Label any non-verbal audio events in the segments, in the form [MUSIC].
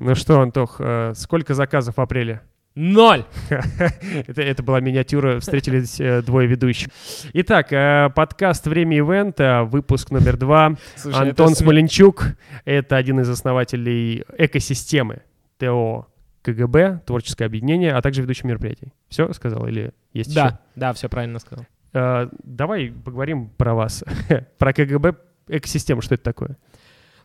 Ну что, Антох, э, сколько заказов в апреле? Ноль! [LAUGHS] это, это была миниатюра, встретились э, двое ведущих. Итак, э, подкаст «Время ивента», выпуск номер два. Слушай, Антон это... Смоленчук, это один из основателей экосистемы ТО КГБ, творческое объединение, а также ведущий мероприятий. Все сказал или есть Да, еще? да, все правильно сказал. Э, давай поговорим про вас, [LAUGHS] про КГБ экосистему, что это такое?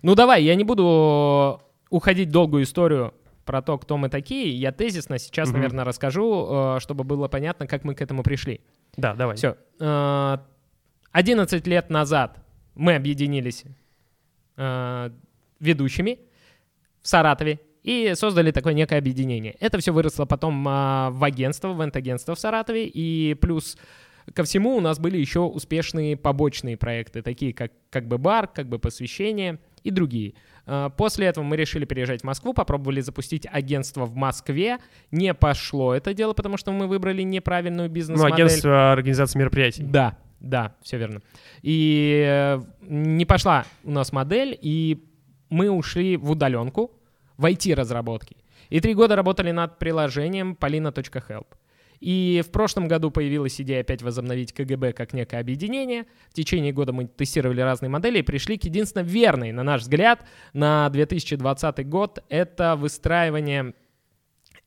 Ну давай, я не буду уходить в долгую историю про то, кто мы такие, я тезисно сейчас, угу. наверное, расскажу, э, чтобы было понятно, как мы к этому пришли. Да, давай. Все. 11 э, лет назад мы объединились э, ведущими в Саратове и создали такое некое объединение. Это все выросло потом в агентство, в ивент-агентство в Саратове, и плюс ко всему у нас были еще успешные побочные проекты, такие как как бы бар, как бы посвящение и другие. Э, после этого мы решили переезжать в Москву, попробовали запустить агентство в Москве. Не пошло это дело, потому что мы выбрали неправильную ну, бизнес-модель. Ну, агентство организации мероприятий. Да, да, все верно. И э, не пошла у нас модель, и мы ушли в удаленку, в IT-разработки. И три года работали над приложением polina.help. И в прошлом году появилась идея опять возобновить КГБ как некое объединение. В течение года мы тестировали разные модели и пришли к единственно верной, на наш взгляд, на 2020 год. Это выстраивание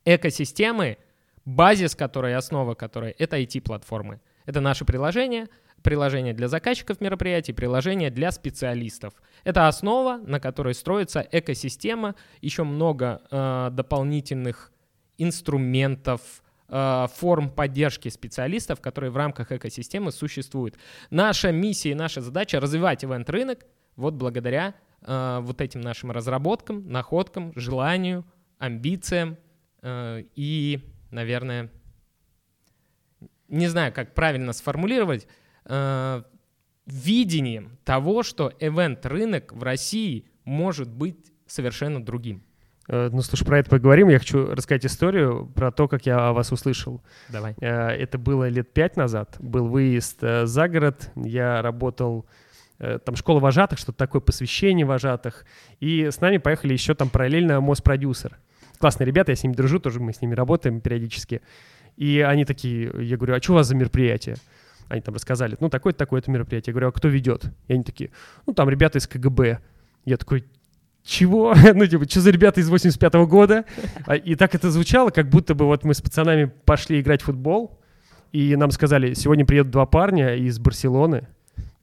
экосистемы, базис которой, основа которой — это IT-платформы. Это наше приложение, приложение для заказчиков мероприятий, приложение для специалистов. Это основа, на которой строится экосистема, еще много э, дополнительных инструментов, форм поддержки специалистов, которые в рамках экосистемы существуют. Наша миссия и наша задача развивать ивент-рынок вот благодаря э, вот этим нашим разработкам, находкам, желанию, амбициям э, и, наверное, не знаю, как правильно сформулировать, э, видением того, что ивент-рынок в России может быть совершенно другим. Э, ну, слушай, про это поговорим. Я хочу рассказать историю про то, как я о вас услышал. Давай. Э, это было лет пять назад. Был выезд э, за город. Я работал там школа вожатых, что-то такое, посвящение вожатых. И с нами поехали еще там параллельно МОЗ-продюсер. Классные ребята, я с ними дружу, тоже мы с ними работаем периодически. И они такие, я говорю, а что у вас за мероприятие? Они там рассказали, ну, такое-то, такое-то мероприятие. Я говорю, а кто ведет? И они такие, ну, там ребята из КГБ. Я такой, чего? [LAUGHS] ну, типа, что за ребята из 85-го года? А, и так это звучало, как будто бы вот мы с пацанами пошли играть в футбол, и нам сказали, сегодня приедут два парня из Барселоны.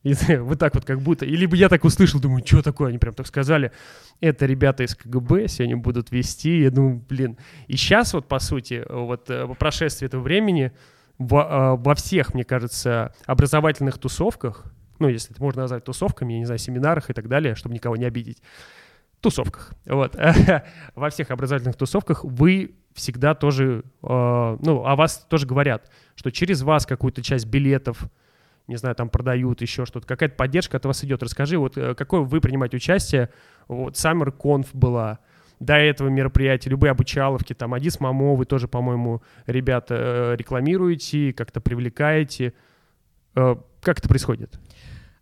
И [LAUGHS] вот так вот как будто. И либо я так услышал, думаю, что такое? Они прям так сказали. Это ребята из КГБ сегодня будут вести. Я думаю, блин. И сейчас вот, по сути, вот э, по прошествии этого времени во, э, во всех, мне кажется, образовательных тусовках, ну, если это можно назвать тусовками, я не знаю, семинарах и так далее, чтобы никого не обидеть, тусовках. Вот. [LAUGHS] Во всех образовательных тусовках вы всегда тоже, э, ну, о вас тоже говорят, что через вас какую-то часть билетов, не знаю, там продают еще что-то, какая-то поддержка от вас идет. Расскажи, вот э, какое вы принимаете участие? Вот Summer Conf была, до этого мероприятия, любые обучаловки, там, Адис Мамо, вы тоже, по-моему, ребята э, рекламируете, как-то привлекаете. Э, как это происходит?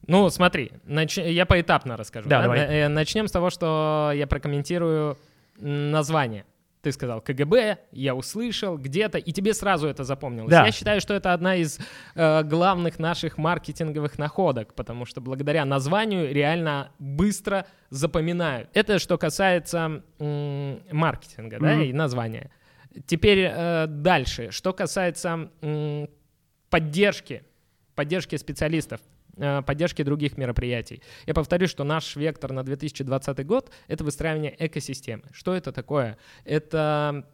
Ну, смотри, нач... я поэтапно расскажу. Да, да? Давай. Э, начнем с того, что я прокомментирую название. Ты сказал КГБ, я услышал где-то, и тебе сразу это запомнилось. Да. Я считаю, что это одна из э, главных наших маркетинговых находок, потому что благодаря названию реально быстро запоминают. Это что касается м- маркетинга, mm-hmm. да, и названия. Теперь э, дальше, что касается м- поддержки, поддержки специалистов. Э, поддержки других мероприятий. Я повторю, что наш вектор на 2020 год — это выстраивание экосистемы. Что это такое? Это,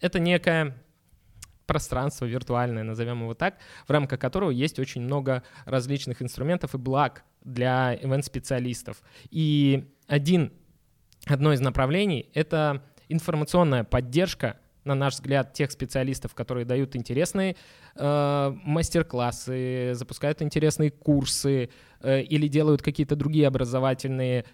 это некое пространство виртуальное, назовем его так, в рамках которого есть очень много различных инструментов и благ для ивент-специалистов. И один, одно из направлений — это информационная поддержка на наш взгляд, тех специалистов, которые дают интересные э, мастер-классы, запускают интересные курсы э, или делают какие-то другие образовательные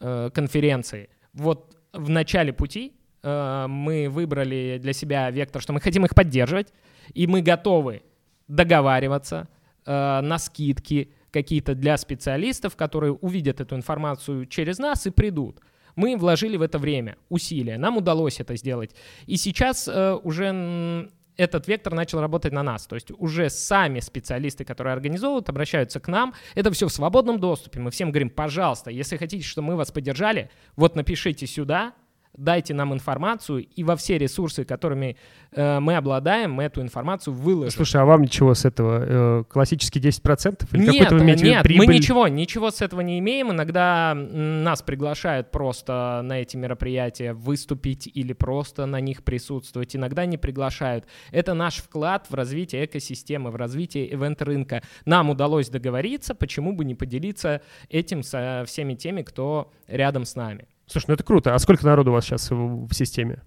э, конференции. Вот в начале пути э, мы выбрали для себя вектор, что мы хотим их поддерживать, и мы готовы договариваться э, на скидки какие-то для специалистов, которые увидят эту информацию через нас и придут. Мы вложили в это время, усилия. Нам удалось это сделать. И сейчас э, уже этот вектор начал работать на нас. То есть уже сами специалисты, которые организовывают, обращаются к нам. Это все в свободном доступе. Мы всем говорим, пожалуйста, если хотите, чтобы мы вас поддержали, вот напишите сюда, дайте нам информацию, и во все ресурсы, которыми э, мы обладаем, мы эту информацию выложим. Слушай, а вам ничего с этого? Э, классические 10%? Или нет, какой-то вы имеете нет, прибыль? мы ничего, ничего с этого не имеем. Иногда нас приглашают просто на эти мероприятия выступить или просто на них присутствовать. Иногда не приглашают. Это наш вклад в развитие экосистемы, в развитие ивент-рынка. Нам удалось договориться, почему бы не поделиться этим со всеми теми, кто рядом с нами. Слушай, ну это круто. А сколько народу у вас сейчас в, в системе?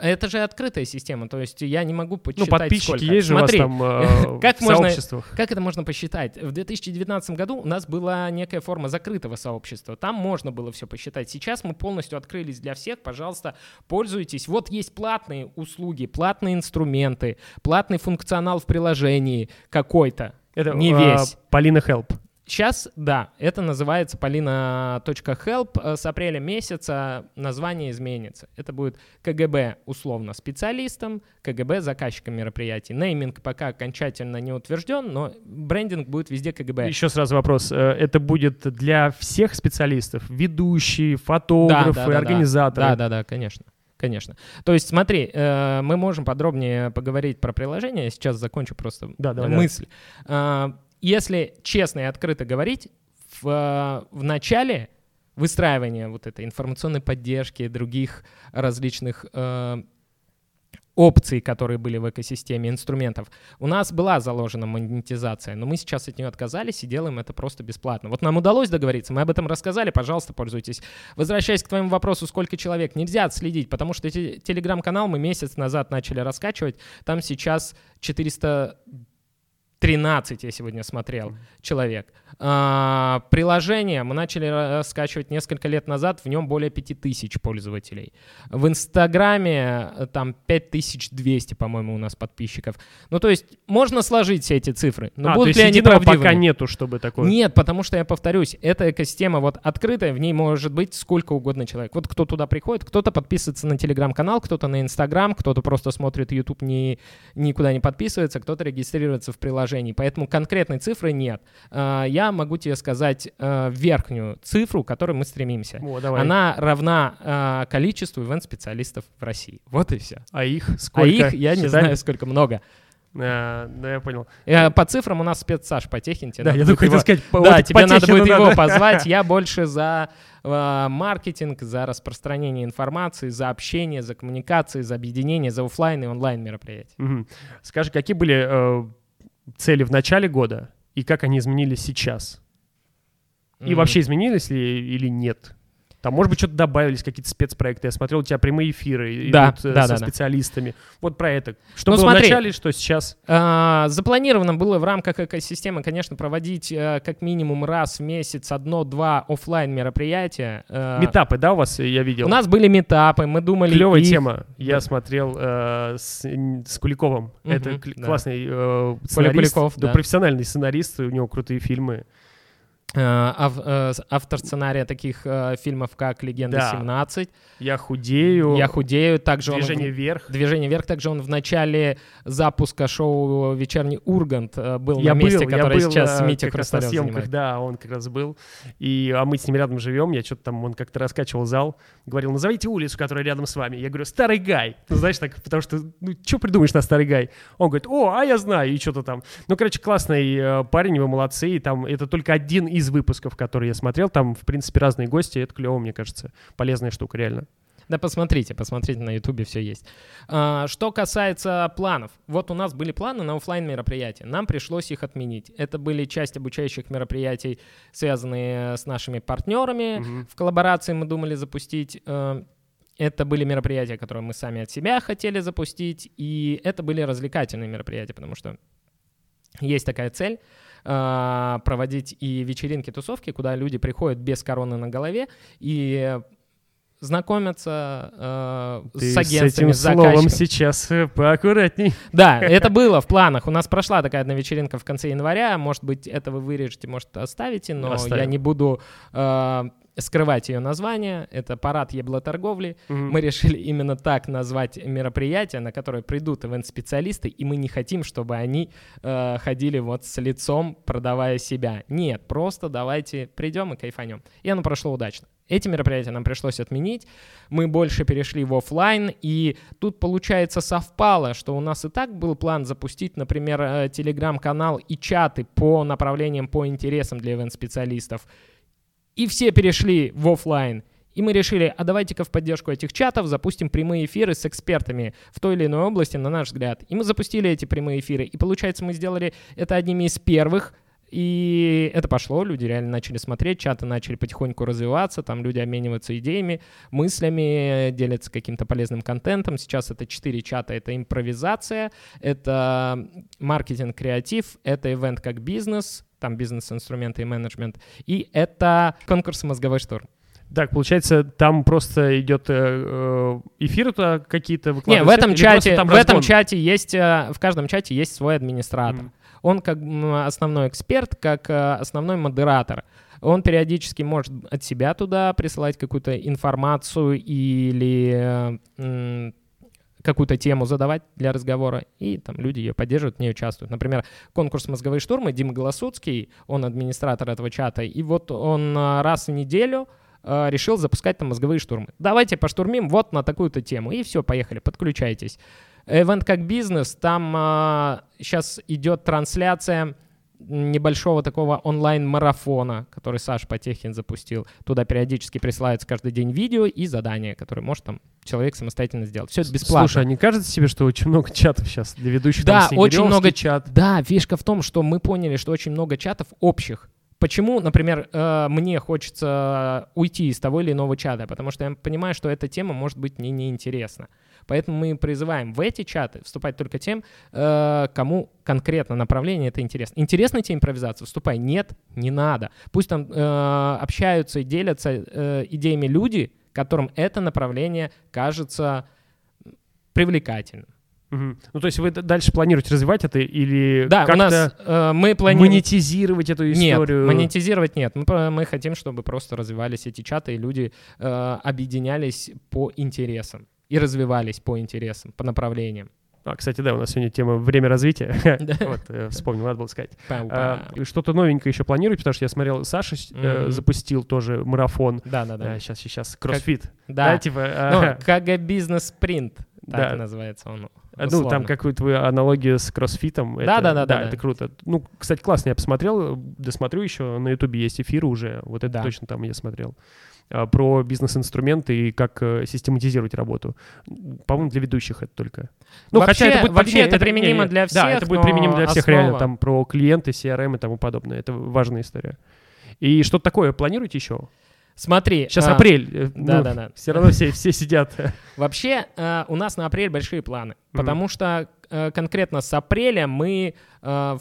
Это же открытая система, то есть я не могу Ну, подсчитать подписчики сколько. есть же Смотри, у вас там э, [LAUGHS] как в можно-? Как это можно посчитать? В 2019 году у нас была некая форма закрытого сообщества. Там можно было все посчитать. Сейчас мы полностью открылись для всех. Пожалуйста, пользуйтесь. Вот есть платные услуги, платные инструменты, платный функционал в приложении какой-то. Это не э, весь. Полина Help. Сейчас, да, это называется polina.help. Э, С апреля месяца название изменится. Это будет КГБ условно специалистом, КГБ заказчиком мероприятий. Нейминг пока окончательно не утвержден, но брендинг будет везде КГБ. Еще сразу вопрос. Э, Это будет для всех специалистов? Ведущие, фотографы, да, да, да. организаторы? Да, да, да, конечно. Конечно. То есть, смотри, э, мы можем подробнее поговорить про приложение. Я сейчас закончу просто Да, давай, мысль. Э, Если честно и открыто говорить, в, в начале выстраивания вот этой информационной поддержки, других различных э, опций, которые были в экосистеме инструментов, у нас была заложена монетизация, но мы сейчас от нее отказались и делаем это просто бесплатно. Вот нам удалось договориться, мы об этом рассказали, пожалуйста, пользуйтесь. Возвращаясь к твоему вопросу, сколько человек, нельзя отследить, потому что те- телеграм-канал мы месяц назад начали раскачивать, там сейчас 413, я сегодня смотрел, человек. А, приложение мы начали скачивать несколько лет назад, в нем более 5000 пользователей. В Инстаграме э, там 5200, по-моему, у нас подписчиков. Ну, то есть можно сложить все эти цифры, но А, то будут есть ли они правдивыми? пока нету, чтобы такое... Нет, потому что я повторюсь, эта экосистема вот открытая, в ней может быть сколько угодно человек. Вот кто туда приходит, кто-то подписывается на телеграм-канал, кто-то на инстаграм, кто-то просто смотрит YouTube, не, никуда не подписывается, кто-то регистрируется в приложении. Поэтому конкретной цифры нет. А, Я могу тебе сказать э, верхнюю цифру, к которой мы стремимся. О, давай. Она равна э, количеству ивент-специалистов в России. Вот и все. А их А сколько? их я не Считали? знаю, сколько много. А, да, я понял. Э, По цифрам у нас спец Саш Потехин. тебе Да, я только хотел его- сказать, по- Да, вот тебе надо будет его надо. позвать. Я [LAUGHS] больше за э, маркетинг, за распространение информации, за общение, за коммуникации, за объединение, за оффлайн и онлайн мероприятия. Скажи, какие были э, цели в начале года и как они изменились сейчас? И М. вообще изменились ли или нет? Там, может быть, что-то добавились, какие-то спецпроекты. Я смотрел, у тебя прямые эфиры Да, идут э, да, со да, да. специалистами. Вот про это. Что Ну, было смотри. в начале, что сейчас? А, Запланировано было в рамках экосистемы, конечно, проводить э, как минимум раз в месяц одно-два оффлайн мероприятия. Э, Метапы, да, у вас, я видел? У нас были метапы, мы думали... Клевая их- тема. Я Да. смотрел э, с, с Куликовым. Мгм, Это кл- да. классный э, сценарист. Куликов, да, да. профессиональный сценарист, у него крутые фильмы. Э, ав- э, Автор сценария таких э, фильмов, как «Легенда Да. 17», Я худею. «Я худею», также он Движение вверх. Движение вверх. Также он в начале запуска шоу «Вечерний Ургант» был я на месте, был, я который был, сейчас Митя съемках, занимает. да, он как раз был. И, а мы с ним рядом живем, я что-то там, он как-то раскачивал зал, говорил, назовите улицу, которая рядом с вами. Я говорю, Старый Гай. Ну, знаешь, так, потому что, ну, что придумаешь на Старый Гай? Он говорит, о, а я знаю, и что-то там. Ну, короче, классный парень, вы молодцы, и там это только один из выпусков, который я смотрел, там, в принципе, разные гости, это клево, мне кажется, полезная штука, реально. Да посмотрите, посмотрите на ютубе, все есть. А, что касается планов. Вот у нас были планы на оффлайн мероприятия. Нам пришлось их отменить. Это были часть обучающих мероприятий, связанные с нашими партнерами. Мгм. В коллаборации мы думали запустить. э, Это были мероприятия, которые мы сами от себя хотели запустить, и это были развлекательные мероприятия, потому что есть такая цель э, проводить и вечеринки, тусовки, куда люди приходят без короны на голове и знакомятся э, Ты с с агентствами, этим с словом сейчас э, поаккуратней. Да, [LAUGHS] это было в планах. У нас прошла такая одна вечеринка в конце января. Может быть, это вы вырежете, может, оставите, но Оставим. я не буду э, скрывать ее название. Это парад еблоторговли. Мгм. Мы решили именно так назвать мероприятие, на которое придут ивент-специалисты, и мы не хотим, чтобы они э, ходили вот с лицом, продавая себя. Нет, просто давайте придем и кайфанем. И оно прошло удачно. Эти мероприятия нам пришлось отменить. Мы больше перешли в оффлайн, и тут, получается, совпало, что у нас и так был план запустить, например, э, телеграм-канал и чаты по направлениям, по интересам для ивент-специалистов. И все перешли в оффлайн. И мы решили, а давайте-ка в поддержку этих чатов запустим прямые эфиры с экспертами в той или иной области, на наш взгляд. И мы запустили эти прямые эфиры. И получается, мы сделали это одними из первых. И это пошло, люди реально начали смотреть, чаты начали потихоньку развиваться, там люди обмениваются идеями, мыслями, делятся каким-то полезным контентом. Сейчас это четыре чата, это импровизация, это маркетинг, креатив, это ивент как бизнес, там бизнес-инструменты и менеджмент, и это конкурс «Мозговой штурм». Так, получается, там просто идет э, э, туда какие-то в выкладываются? этом или просто чате, в этом чате есть, э, в каждом чате есть свой администратор. Мгм. Он как основной эксперт, как э, основной модератор. Он периодически может от себя туда присылать какую-то информацию или э, какую-то тему задавать для разговора, и там люди ее поддерживают, в ней участвуют. Например, конкурс «Мозговые штурмы», Дима Голосуцкий, он администратор этого чата, и вот он э, раз в неделю решил запускать там мозговые штурмы. Давайте поштурмим вот на такую-то тему. И все, поехали, подключайтесь. Эвент как бизнес, там сейчас идет трансляция небольшого такого онлайн-марафона, который Саша Потехин запустил. Туда периодически присылаются каждый день видео и задания, которые может там человек самостоятельно сделать. Все это бесплатно. Слушай, а не кажется тебе, что очень много чатов сейчас для ведущих? Да, там, очень много чат. Да, фишка в том, что мы поняли, что очень много чатов общих. Почему, например, э, мне хочется уйти из того или иного чата? Потому что я понимаю, что эта тема может быть мне неинтересна. Поэтому мы призываем в эти чаты вступать только тем, э, кому конкретно направление это интересно. Интересна тебе импровизация? Вступай. Нет, не надо. Пусть там э, общаются и делятся идеями люди, которым это направление кажется привлекательным. Мгм. Ну, то есть вы дальше планируете развивать это или Да, у как-то нас э, мы планируем... монетизировать эту историю? Нет, монетизировать нет. Мы, мы хотим, чтобы просто развивались эти чаты, и люди э, объединялись по интересам и развивались по интересам, по направлениям. А, кстати, да, у нас сегодня тема время развития. [LAUGHS] Вот, э, вспомнил, надо было сказать. А, Что-то новенькое еще планируете, потому что я смотрел, Саша э, запустил тоже марафон. Да, да, да. Сейчас, сейчас, кроссфит. Да. типа. Ну, а, КГ бизнес спринт, так называется он. Ну, там какую-то аналогию с кроссфитом. это- Да-да-да-да, да. это круто. Ну, кстати, классно, я посмотрел, досмотрю еще, на ютубе есть эфиры уже, вот это Да. точно там я смотрел. А, Про бизнес-инструменты и как э, систематизировать работу. По-моему, для ведущих это только. Ну, Вообще- хотя это будет вообще это применимо не, для Да, это всех, будет применимо для всех, реально, основа- там про клиенты, CRM и тому подобное. Это важная история. И что-то такое планируете еще? Смотри. Сейчас а, апрель. э, Да-да-да. Все равно все, все сидят. [LAUGHS] Вообще, э, у нас на апрель большие планы, Мгм. потому что э, конкретно с апреля мы э,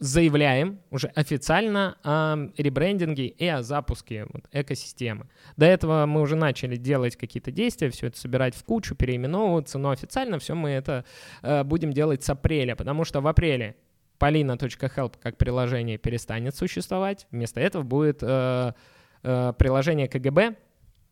заявляем уже официально о ребрендинге и о запуске вот, экосистемы. До этого мы уже начали делать какие-то действия, все это собирать в кучу, переименовываться, но официально все мы это э, будем делать с апреля, потому что в апреле polina.help как приложение перестанет существовать, вместо этого будет э, э, приложение КГБ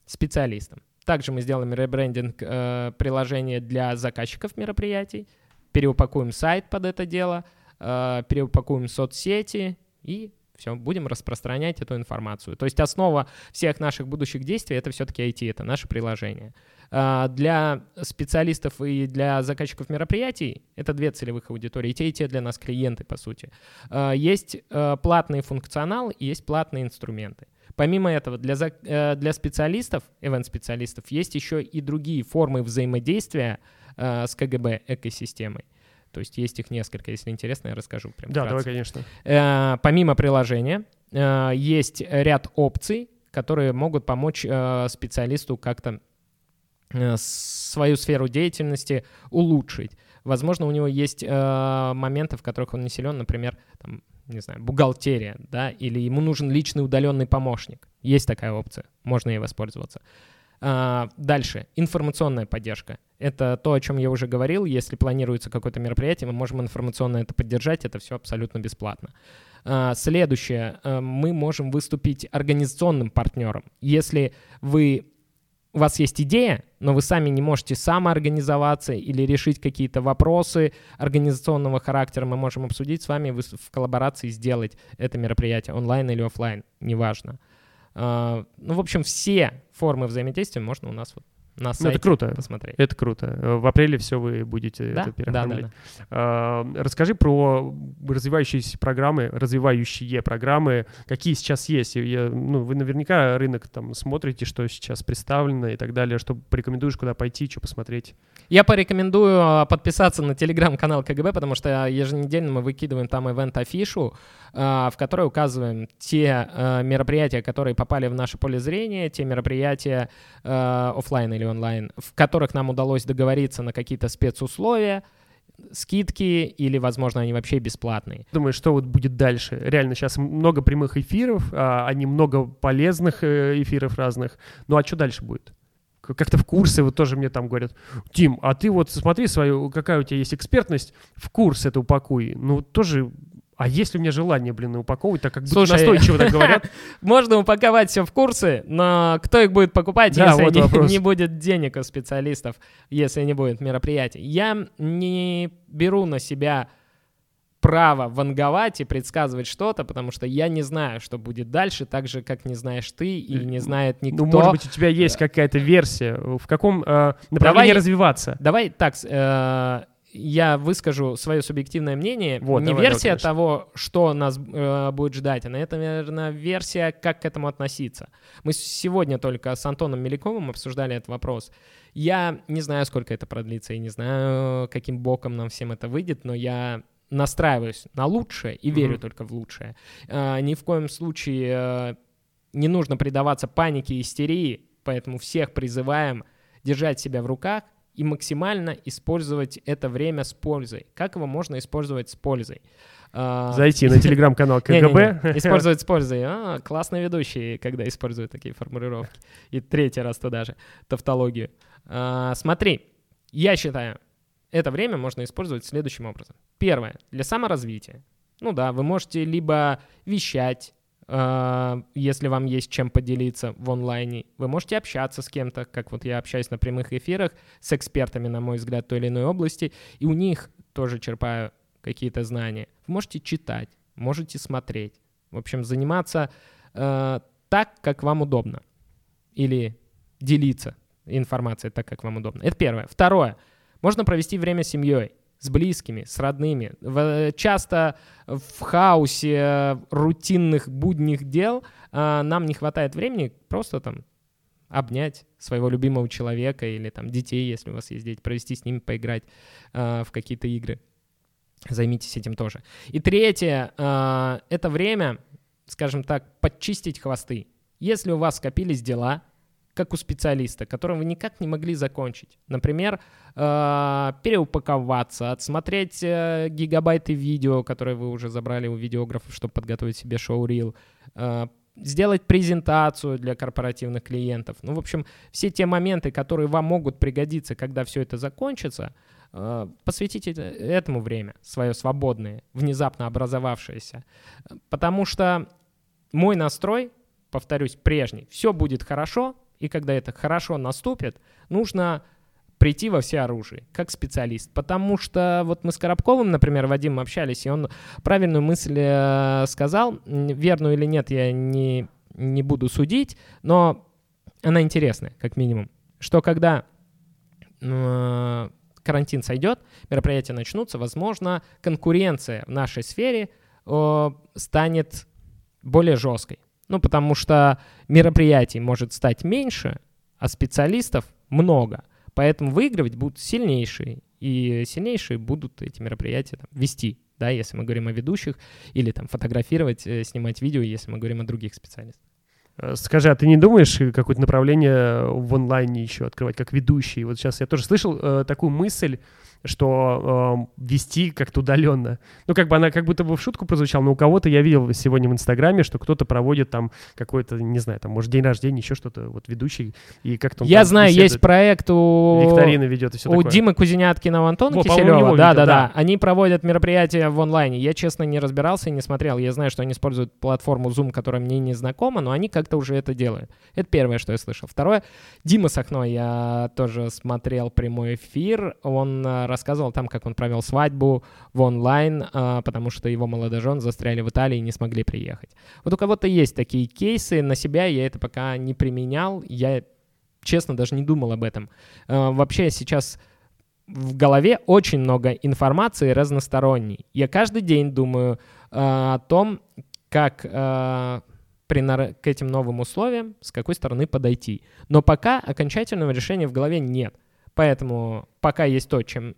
специалистам. Также мы сделаем ребрендинг э, приложения для заказчиков мероприятий, переупакуем сайт под это дело, э, переупакуем соцсети и все, будем распространять эту информацию. То есть основа всех наших будущих действий — это все-таки IT, это наше приложение. А, Для специалистов и для заказчиков мероприятий это две целевых аудитории, и те, и те для нас клиенты, по сути. А, Есть э, платный функционал и есть платные инструменты. Помимо этого, для, э, для специалистов, event-специалистов, есть еще и другие формы взаимодействия э, с КГБ экосистемой. То есть есть их несколько, если интересно, я расскажу. Прям Да, вкратце. давай, конечно. Э, помимо приложения есть ряд опций, которые могут помочь специалисту как-то свою сферу деятельности улучшить. Возможно, у него есть э, моменты, в которых он не силен, например, там, не знаю, бухгалтерия, да, или ему нужен личный удаленный помощник. Есть такая опция, можно ей воспользоваться. А, Дальше, информационная поддержка. Это то, о чем я уже говорил. Если планируется какое-то мероприятие, мы можем информационно это поддержать. Это все абсолютно бесплатно. А, следующее, а, мы можем выступить организационным партнером. Если вы у вас есть идея, но вы сами не можете самоорганизоваться или решить какие-то вопросы организационного характера, мы можем обсудить с вами в коллаборации сделать это мероприятие онлайн или офлайн, неважно. Ну, в общем, все формы взаимодействия можно у нас вот на сайте ну, это круто. посмотреть. Это круто. В апреле все вы будете да? это переоформлять. Да, да, да. А, расскажи про развивающиеся программы, развивающие программы, какие сейчас есть. Я, ну, вы наверняка рынок там смотрите, что сейчас представлено и так далее, что порекомендуешь, куда пойти, что посмотреть. Я порекомендую а, подписаться на телеграм-канал КГБ, потому что еженедельно мы выкидываем там ивент-афишу, а, в которой указываем те мероприятия, которые попали в наше поле зрения, те мероприятия офлайн или онлайн, в которых нам удалось договориться на какие-то спецусловия, скидки или, возможно, они вообще бесплатные. Думаю, что вот будет дальше? Реально сейчас много прямых эфиров, а, они много полезных э, эфиров разных. Ну а что дальше будет? Как-то в курсы вот тоже мне там говорят, Тим, а ты вот смотри свою, какая у тебя есть экспертность, в курс это упакуй. Ну тоже а есть ли у меня желание, блин, упаковывать, так как Слушай, настойчиво так говорят? [LAUGHS] Можно упаковать все в курсы, но кто их будет покупать, да, если вот не, [LAUGHS] не будет денег у специалистов, если не будет мероприятий? Я не беру на себя право ванговать и предсказывать что-то, потому что я не знаю, что будет дальше, так же, как не знаешь ты и не знает никто. Ну, может быть, у тебя есть какая-то версия, в каком э, направлении давай, развиваться? Давай так, э, я выскажу свое субъективное мнение. Вот, не давай, версия давай, того, что нас э, будет ждать, а это, наверное, версия, как к этому относиться. Мы сегодня только с Антоном Меликовым обсуждали этот вопрос. Я не знаю, сколько это продлится, и не знаю, каким боком нам всем это выйдет, но я настраиваюсь на лучшее и верю mm-hmm. только в лучшее. Э, ни в коем случае э, не нужно предаваться панике и истерии, поэтому всех призываем держать себя в руках, и максимально использовать это время с пользой. Как его можно использовать с пользой? А, Зайти на [LAUGHS] телеграм-канал КГБ. Использовать с пользой. А, классные ведущие, когда используют такие формулировки. И третий раз туда же, тавтологию. А, смотри, я считаю, это время можно использовать следующим образом. Первое, для саморазвития. Ну да, вы можете либо вещать, если вам есть чем поделиться в онлайне. Вы можете общаться с кем-то, как вот я общаюсь на прямых эфирах с экспертами, на мой взгляд, той или иной области, и у них тоже черпаю какие-то знания. Вы можете читать, можете смотреть. В общем, заниматься э, так, как вам удобно. Или делиться информацией так, как вам удобно. Это первое. Второе. Можно провести время с семьей с близкими, с родными. Часто в хаосе э, рутинных будних дел э, нам не хватает времени просто там обнять своего любимого человека или там детей, если у вас есть дети, провести с ними, поиграть э, в какие-то игры. Займитесь этим тоже. И третье, это время, скажем так, подчистить хвосты. Если у вас скопились дела, как у специалиста, которым вы никак не могли закончить. Например, э, переупаковаться, отсмотреть э, гигабайты видео, которые вы уже забрали у видеографов, чтобы подготовить себе шоу-рил, э, сделать презентацию для корпоративных клиентов. Ну, в общем, все те моменты, которые вам могут пригодиться, когда все это закончится, посвятите этому время, свое свободное, внезапно образовавшееся. Потому что мой настрой, повторюсь, прежний, все будет хорошо, и когда это хорошо наступит, нужно прийти во все оружие, как специалист. Потому что вот мы с Коробковым, например, Вадимом общались, и он правильную мысль э, сказал, верную или нет, я не, не буду судить, но она интересная, как минимум. Что когда э, карантин сойдет, мероприятия начнутся, возможно, конкуренция в нашей сфере э, станет более жесткой. Ну, потому что мероприятий может стать меньше, а специалистов много. Поэтому выигрывать будут сильнейшие. И сильнейшие будут эти мероприятия там, вести, да, если мы говорим о ведущих, или там фотографировать, э, снимать видео, если мы говорим о других специалистах. Э, скажи, а ты не думаешь какое-то направление в онлайне еще открывать, как ведущий? Вот сейчас я тоже слышал э, такую мысль, что э, вести как-то удаленно. Ну, как бы она как будто бы в шутку прозвучала, но у кого-то я видел сегодня в Инстаграме, что кто-то проводит там какой-то, не знаю, там, может, день рождения, еще что-то, вот ведущий, и как-то Я знаю, беседует, есть проект у... викторины ведет и все У такое. Димы Кузеняткина, у Антона Во, Киселева. его Да, видел, да, да. да. Они проводят мероприятия в онлайне. Я, честно, не разбирался и не смотрел. Я знаю, что они используют платформу Zoom, которая мне не знакома, но они как-то уже это делают. Это первое, что я слышал. Второе, Дима Сахно, я тоже смотрел прямой эфир. Он э, рассказывал там, как он провел свадьбу в онлайн, э, потому что его молодожен застряли в Италии и не смогли приехать. Вот у кого-то есть такие кейсы. На себя я это пока не применял. Я, честно, даже не думал об этом. Э, Вообще сейчас в голове очень много информации разносторонней. Я каждый день думаю э, о том, как принар- к этим новым условиям, с какой стороны подойти. Но пока окончательного решения в голове нет. Поэтому пока есть то, чем,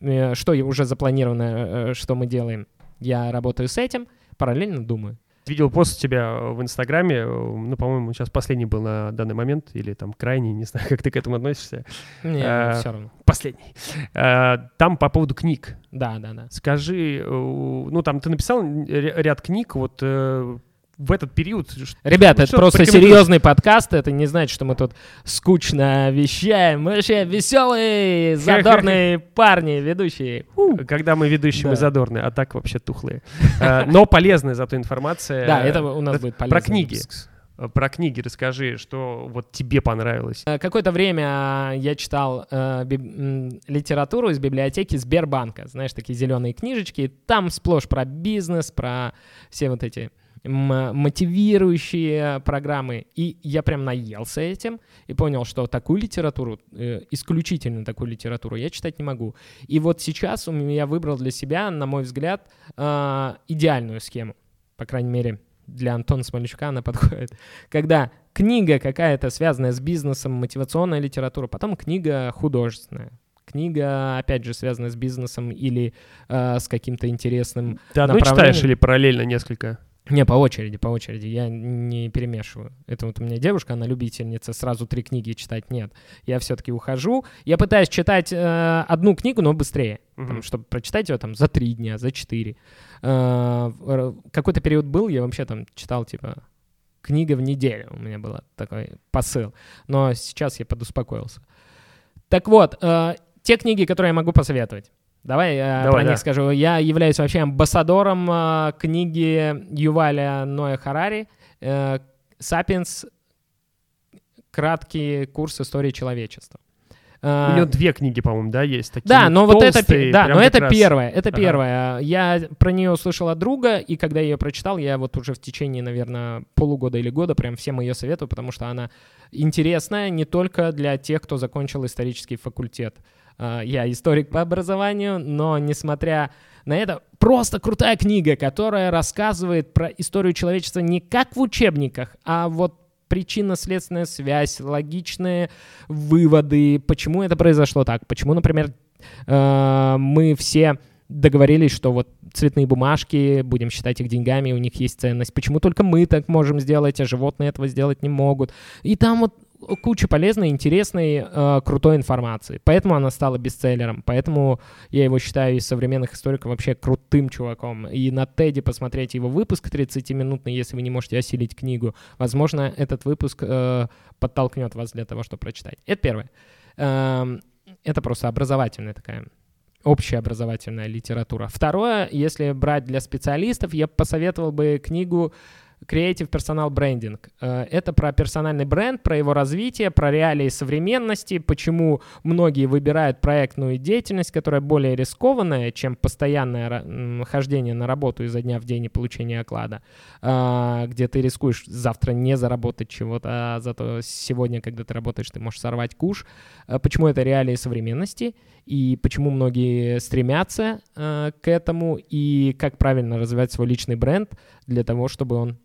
что и уже запланировано, э, что мы делаем, я работаю с этим, параллельно думаю. Видел пост у тебя в Инстаграме, э, ну, по-моему, сейчас последний был на данный момент, или там крайний, не [LAUGHS] знаю, как ты к этому относишься. Мне Э, все равно. Последний. Э, Там по поводу книг. Да, да, да. Скажи, э, ну, там ты написал ря- ряд книг, вот э, в этот период. Ребята, ну, это просто серьезный подкаст. Это не значит, что мы тут скучно вещаем. Мы вообще веселые, [LAUGHS] задорные парни, ведущие. Когда мы ведущие, мы задорные, а так вообще тухлые. Э, Но полезная зато информация. Да, это у нас это будет про полезно. книги. Э, Про книги расскажи, что вот тебе понравилось. Э, Какое-то время я читал э, биб- литературу из библиотеки Сбербанка. Знаешь, такие зеленые книжечки. Там сплошь про бизнес, про все вот эти мотивирующие программы. И я прям наелся этим и понял, что такую литературу, э, исключительно такую литературу, я читать не могу. И вот сейчас у меня выбрал для себя, на мой взгляд, э, идеальную схему. По крайней мере, для Антона Смолячука она [LAUGHS] подходит. Когда книга какая-то связанная с бизнесом, мотивационная литература, потом книга художественная. Книга, опять же, связанная с бизнесом или э, с каким-то интересным... Ты одну читаешь или параллельно несколько? Не, по очереди, по очереди. Я не перемешиваю. Это вот у меня девушка, она любительница, сразу три книги читать. Нет. Я все-таки ухожу. Я пытаюсь читать э, одну книгу, но быстрее. Мгм. Там, чтобы прочитать ее там за три дня, за четыре. Э, какой-то период был, я вообще там читал, типа, книга в неделю. У меня был такой посыл. Но сейчас я подуспокоился. Так вот, э, те книги, которые я могу посоветовать. Давай я Давай, про да. них скажу. Я являюсь вообще амбассадором э, книги Юваля Ноя Харари э, «Сапиенс. Краткий курс истории человечества». Э, У него две книги, по-моему, да, есть такие. да, но вот это, толстые, да, но это раз. первое, это Ага. первое. Я про нее услышал от друга, и когда я ее прочитал, я вот уже в течение, наверное, полугода или года прям всем ее советую, потому что она интересная не только для тех, кто закончил исторический факультет. А, Я историк по образованию, но несмотря на это, просто крутая книга, которая рассказывает про историю человечества не как в учебниках, а вот причинно-следственная связь, логичные выводы, почему это произошло так, почему, например, э, мы все договорились, что вот цветные бумажки, будем считать их деньгами, у них есть ценность. Почему только мы так можем сделать, а животные этого сделать не могут? И там вот куча полезной, интересной, э, крутой информации. Поэтому она стала бестселлером. Поэтому я его считаю из современных историков вообще крутым чуваком. И на Теди посмотреть его выпуск 30-минутный, если вы не можете осилить книгу. Возможно, этот выпуск э, подтолкнет вас для того, чтобы прочитать. Это первое. Эм, это просто образовательная такая общеобразовательная литература. Второе, если брать для специалистов, я посоветовал бы книгу Creative Personal Branding. Э, Это про персональный бренд, про его развитие, про реалии современности, почему многие выбирают проектную деятельность, которая более рискованная, чем постоянное хождение на работу изо дня в день и получение оклада, а, где ты рискуешь завтра не заработать чего-то, а зато сегодня, когда ты работаешь, ты можешь сорвать куш. Э, Почему это реалии современности и почему многие стремятся э, к этому и как правильно развивать свой личный бренд для того, чтобы он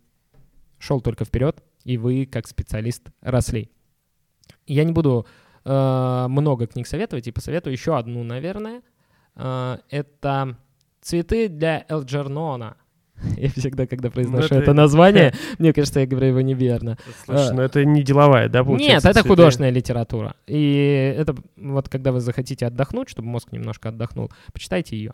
шел только вперед, и вы, как специалист, росли. Я не буду э, много книг советовать, и посоветую еще одну, наверное. Э, это «Цветы для Элджернона». [LAUGHS] Я всегда, когда произношу это- это название, [LAUGHS] мне кажется, я говорю его неверно. Слушай, А. ну это не деловая, да, Нет, получается? это цветы? художественная литература. И это вот когда вы захотите отдохнуть, чтобы мозг немножко отдохнул, почитайте ее.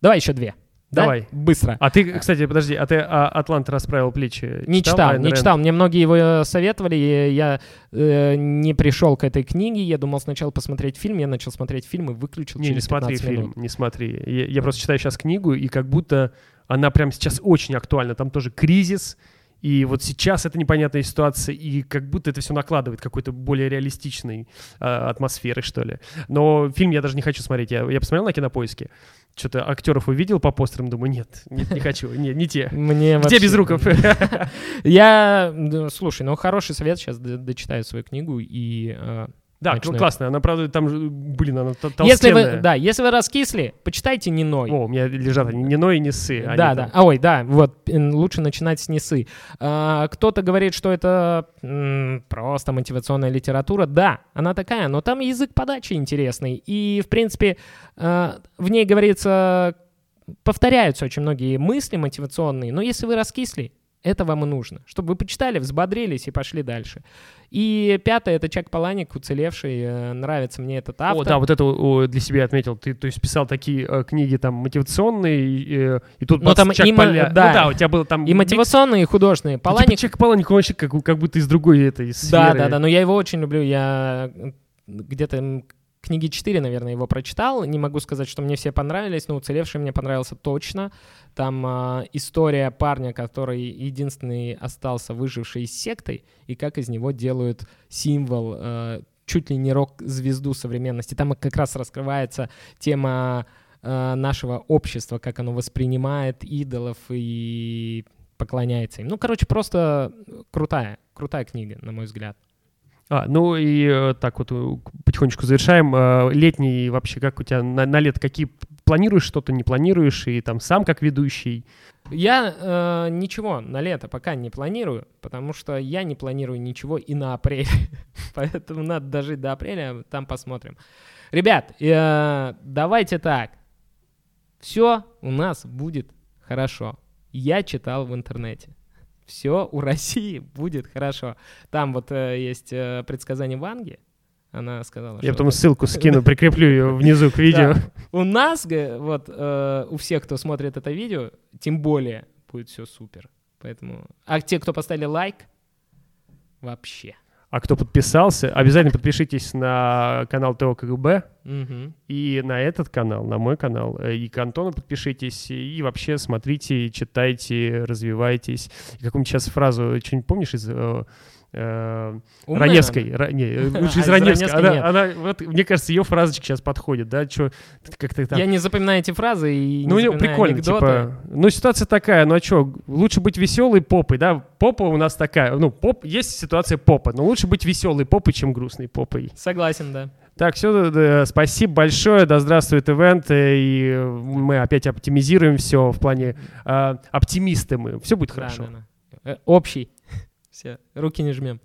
Давай еще две. Да? Давай. Быстро. А ты, кстати, подожди, а ты а, «Атлант расправил плечи» Не читал, Айн не Рэнд? читал. Мне многие его э, советовали, и я э, не пришел к этой книге. Я думал сначала посмотреть фильм, я начал смотреть фильм и выключил Не, не через смотри 15 фильм, минут. не смотри. Я, я просто читаю сейчас книгу, и как будто она прямо сейчас очень актуальна. Там тоже кризис, и вот сейчас это непонятная ситуация, и как будто это все накладывает какой-то более реалистичной э, атмосферы, что ли. Но фильм я даже не хочу смотреть. Я, я посмотрел на кинопоиске, что-то актеров увидел по постерам, думаю, нет, нет, не хочу, не, не те. Мне Где вообще- Безруков? [LAUGHS] Я, слушай, ну хороший совет, сейчас дочитаю свою книгу и... Да, это. классно. Она, правда, там, блин, она то- если вы, толстенная. да, если вы раскисли, почитайте Ниной. О, у меня лежат они не Ной и не Сы. они Да, там- да. А, ой, да, вот, лучше начинать с Несы. А, кто-то говорит, что это м, просто мотивационная литература. Да, она такая, но там язык подачи интересный. И, в принципе, а, в ней говорится, повторяются очень многие мысли мотивационные, но если вы раскисли, это вам и нужно, чтобы вы почитали, взбодрились и пошли дальше. И пятое — это Чак Паланик, уцелевший. Э, Нравится мне этот автор. О, да, вот это о, для себя отметил. Ты, то есть, писал такие э, книги там мотивационные, и, э, и тут Ну, бац, там Чак и Поля- да. Ну да, у тебя было там... И мотивационные, и художественные. Ну, типа Паланик Чак Паланик, он вообще как, как будто из другой этой Да, сферы. да, да, но я его очень люблю. Я м, где-то книги 4, наверное, его прочитал. Не могу сказать, что мне все понравились, но уцелевший мне понравился точно. Там а, история парня, который единственный остался выживший из секты, и как из него делают символ, э, чуть ли не рок-звезду современности. Там как раз раскрывается тема э, нашего общества, как оно воспринимает идолов и поклоняется им. Ну, короче, просто крутая, крутая книга, на мой взгляд. А, ну и э, так вот э, потихонечку завершаем. Э, Летний вообще, как у тебя на, на лет, какие планируешь что-то, не планируешь, и там сам как ведущий? Я э, ничего на лето пока не планирую, потому что я не планирую ничего и на апрель. [LAUGHS] Поэтому надо дожить до апреля, там посмотрим. Ребят, э, давайте так. Все у нас будет хорошо. Я читал в интернете. Все у России будет хорошо. Там вот э, есть э, предсказание Ванги. Она сказала, Я потом ссылку скину, [LAUGHS] прикреплю ее внизу к видео. Да. У нас, вот, э, у всех, кто смотрит это видео, тем более будет все супер. Поэтому... А те, кто поставили лайк, вообще. А кто подписался, обязательно подпишитесь на канал ТО КГБ Мгм. и на этот канал, на мой канал. Э, И к Антону подпишитесь, и вообще смотрите, читайте, развивайтесь. И какую-нибудь сейчас фразу, что-нибудь помнишь из э, Умная Раневской? она. Ра- не, [LAUGHS] лучше из Раневской. Она, она- вот, мне кажется, ее фразочка сейчас подходит, да? Чё, как-то там... Я не запоминаю эти фразы и Ну, прикольно, анекдоты. типа, ну, ситуация такая, ну, а что, лучше быть веселой попой, да, попа у нас такая, ну, поп, есть ситуация попа, но лучше быть веселой попой, чем грустной попой. Согласен, да. Так, все, спасибо большое, да здравствует ивент, э, и мы опять оптимизируем все в плане э, оптимисты мы, все будет Да, хорошо. да, да. Э, Общий. Все, руки не жмем.